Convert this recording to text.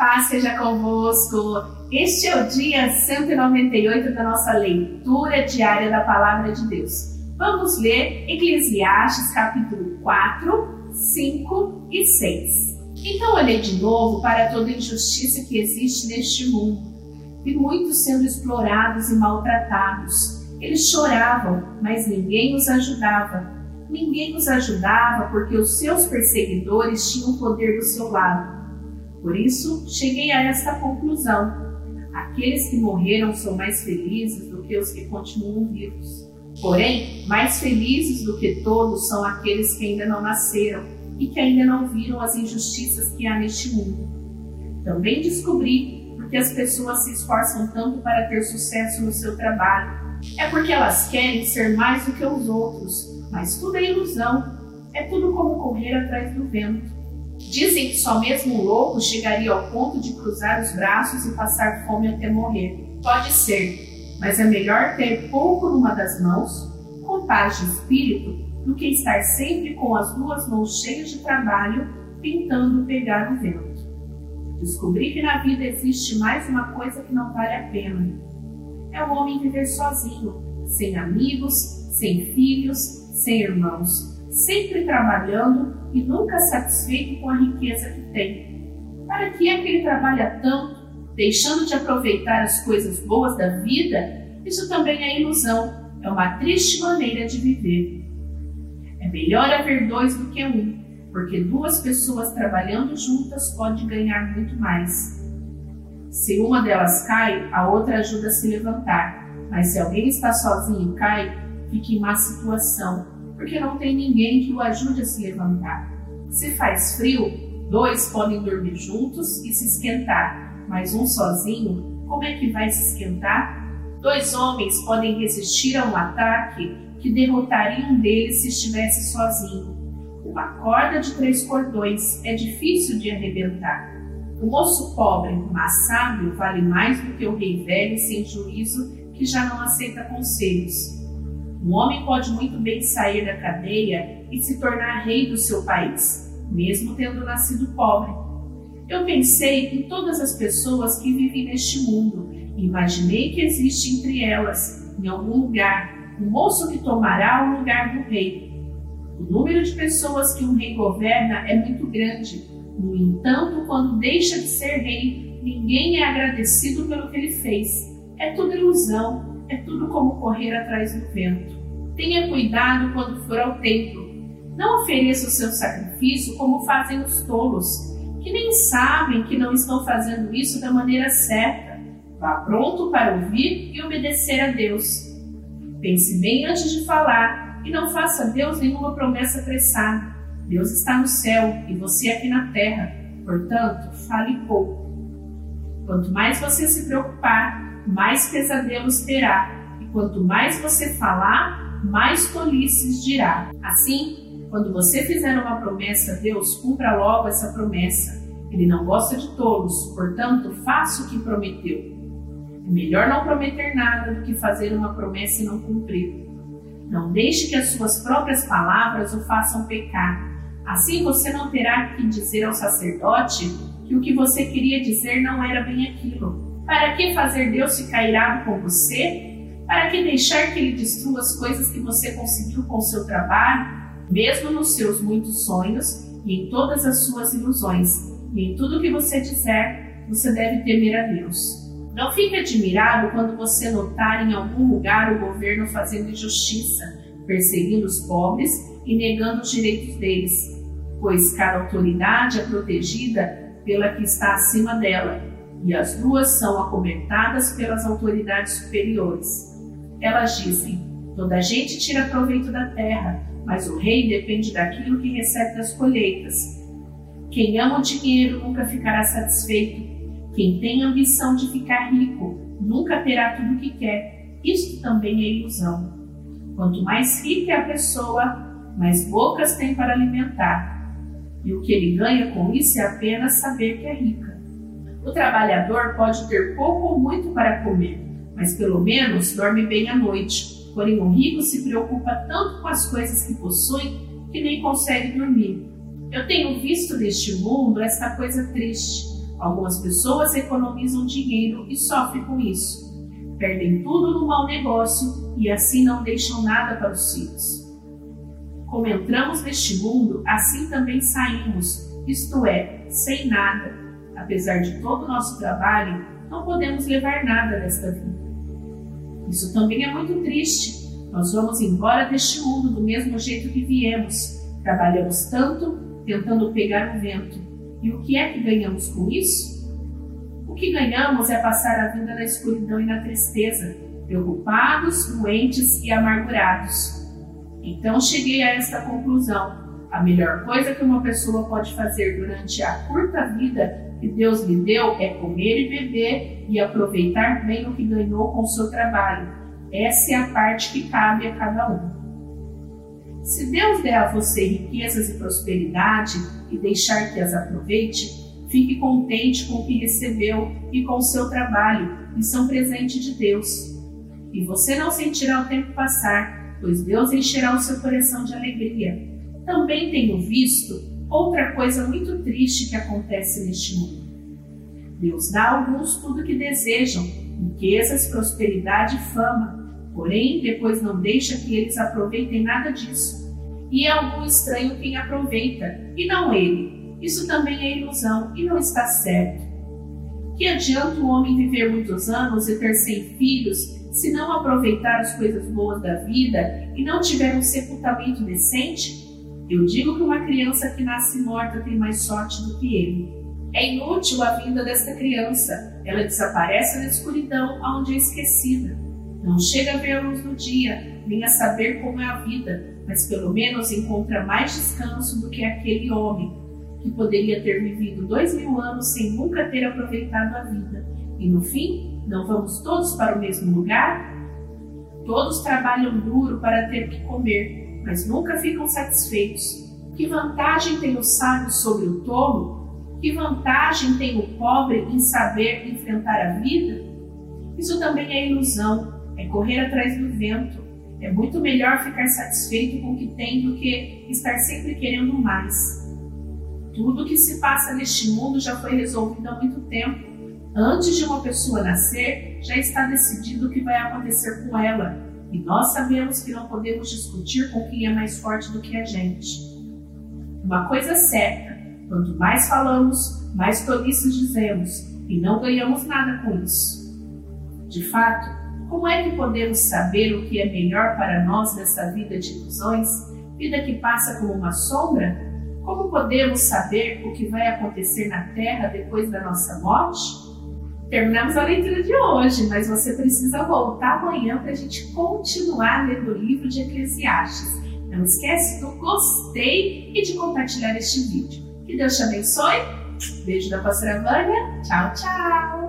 Paz seja convosco. Este é o dia 198 da nossa leitura diária da Palavra de Deus. Vamos ler Eclesiastes capítulo 4, 5 e 6. Então olhei de novo para toda injustiça que existe neste mundo. Vi muitos sendo explorados e maltratados. Eles choravam, mas ninguém os ajudava. Ninguém os ajudava porque os seus perseguidores tinham o poder do seu lado. Por isso, cheguei a esta conclusão: aqueles que morreram são mais felizes do que os que continuam vivos. Porém, mais felizes do que todos são aqueles que ainda não nasceram e que ainda não viram as injustiças que há neste mundo. Também descobri porque as pessoas se esforçam tanto para ter sucesso no seu trabalho. É porque elas querem ser mais do que os outros, mas tudo é ilusão. É tudo como correr atrás do vento. Dizem que só mesmo um louco chegaria ao ponto de cruzar os braços e passar fome até morrer. Pode ser, mas é melhor ter pouco numa das mãos, com paz de espírito, do que estar sempre com as duas mãos cheias de trabalho, tentando pegar o vento. Descobri que na vida existe mais uma coisa que não vale a pena. É o homem viver sozinho, sem amigos, sem filhos, sem irmãos, sempre trabalhando e nunca satisfeito com a riqueza que tem. Para que é que ele trabalha tanto, deixando de aproveitar as coisas boas da vida? Isso também é ilusão, é uma triste maneira de viver. É melhor haver dois do que um, porque duas pessoas trabalhando juntas podem ganhar muito mais. Se uma delas cai, a outra ajuda a se levantar, mas se alguém está sozinho e cai, fica em má situação, porque não tem ninguém que o ajude a se levantar. Se faz frio, dois podem dormir juntos e se esquentar, mas um sozinho, como é que vai se esquentar? Dois homens podem resistir a um ataque que derrotaria um deles se estivesse sozinho. Uma corda de três cordões é difícil de arrebentar. O moço pobre, mas sábio, vale mais do que o rei velho sem juízo que já não aceita conselhos. Um homem pode muito bem sair da cadeia e se tornar rei do seu país, mesmo tendo nascido pobre. Eu pensei em todas as pessoas que vivem neste mundo e imaginei que existe entre elas, em algum lugar, um moço que tomará o lugar do rei. O número de pessoas que um rei governa é muito grande. No entanto, quando deixa de ser rei, ninguém é agradecido pelo que ele fez. É tudo ilusão, é tudo como correr atrás do vento. Tenha cuidado quando for ao templo. Não ofereça o seu sacrifício como fazem os tolos, que nem sabem que não estão fazendo isso da maneira certa. Vá pronto para ouvir e obedecer a Deus. Pense bem antes de falar e não faça a Deus nenhuma promessa apressada. Deus está no céu e você aqui na terra, portanto, fale pouco. Quanto mais você se preocupar, mais pesadelos terá. E quanto mais você falar, mais tolices dirá. Assim, quando você fizer uma promessa Deus, cumpra logo essa promessa. Ele não gosta de tolos, portanto, faça o que prometeu. É melhor não prometer nada do que fazer uma promessa e não cumprir. Não deixe que as suas próprias palavras o façam pecar. Assim você não terá que dizer ao sacerdote que o que você queria dizer não era bem aquilo para que fazer Deus ficar irado com você? Para que deixar que Ele destrua as coisas que você conseguiu com o seu trabalho, mesmo nos seus muitos sonhos e em todas as suas ilusões? E em tudo que você disser, você deve temer a Deus. Não fique admirado quando você notar em algum lugar o governo fazendo injustiça, perseguindo os pobres e negando os direitos deles, pois cada autoridade é protegida pela que está acima dela e as duas são acobertadas pelas autoridades superiores. Elas dizem: toda gente tira proveito da terra, mas o rei depende daquilo que recebe das colheitas. Quem ama o dinheiro nunca ficará satisfeito. Quem tem ambição de ficar rico nunca terá tudo o que quer. Isto também é ilusão. Quanto mais rica é a pessoa, mais bocas tem para alimentar. E o que ele ganha com isso é apenas saber que é rica. O trabalhador pode ter pouco ou muito para comer, mas pelo menos dorme bem à noite. Porém, o rico se preocupa tanto com as coisas que possui que nem consegue dormir. Eu tenho visto neste mundo esta coisa triste. Algumas pessoas economizam dinheiro e sofrem com isso. Perdem tudo no mau negócio e assim não deixam nada para os filhos. Como entramos neste mundo, assim também saímos, isto é, sem nada. Apesar de todo o nosso trabalho, não podemos levar nada desta vida. Isso também é muito triste. Nós vamos embora deste mundo do mesmo jeito que viemos. Trabalhamos tanto, tentando pegar o vento. E o que é que ganhamos com isso? O que ganhamos é passar a vida na escuridão e na tristeza, preocupados, doentes e amargurados. Então cheguei a esta conclusão. A melhor coisa que uma pessoa pode fazer durante a curta vida que Deus lhe deu é comer e beber e aproveitar bem o que ganhou com o seu trabalho. Essa é a parte que cabe a cada um. Se Deus der a você riquezas e prosperidade e deixar que as aproveite, fique contente com o que recebeu e com o seu trabalho, que são presente de Deus. E você não sentirá o tempo passar, pois Deus encherá o seu coração de alegria. Também tenho visto outra coisa muito triste que acontece neste mundo. Deus dá a alguns tudo o que desejam, riquezas, prosperidade e fama, porém depois não deixa que eles aproveitem nada disso. E é algum estranho quem aproveita, e não ele. Isso também é ilusão e não está certo. Que adianta o homem viver muitos anos e ter cem filhos se não aproveitar as coisas boas da vida e não tiver um sepultamento decente? Eu digo que uma criança que nasce morta tem mais sorte do que ele. É inútil a vinda desta criança. Ela desaparece na escuridão, onde é esquecida. Não chega a ver a luz do dia, nem a saber como é a vida, mas pelo menos encontra mais descanso do que aquele homem, que poderia ter vivido dois mil anos sem nunca ter aproveitado a vida. E no fim, não vamos todos para o mesmo lugar? Todos trabalham duro para ter que comer, mas nunca ficam satisfeitos. Que vantagem tem o sábio sobre o tolo? Que vantagem tem o pobre em saber enfrentar a vida? Isso também é ilusão, é correr atrás do vento. É muito melhor ficar satisfeito com o que tem do que estar sempre querendo mais. Tudo que se passa neste mundo já foi resolvido há muito tempo. Antes de uma pessoa nascer, já está decidido o que vai acontecer com ela e nós sabemos que não podemos discutir com quem é mais forte do que a gente. Uma coisa é certa: quanto mais falamos, mais tolices dizemos, e não ganhamos nada com isso. De fato, como é que podemos saber o que é melhor para nós nessa vida de ilusões, vida que passa como uma sombra? Como podemos saber o que vai acontecer na terra depois da nossa morte? Terminamos a leitura de hoje, mas você precisa voltar amanhã para a gente continuar lendo o livro de Eclesiastes. Não esquece do gostei e de compartilhar este vídeo. Que Deus te abençoe. Beijo da pastora Vânia. Tchau, tchau.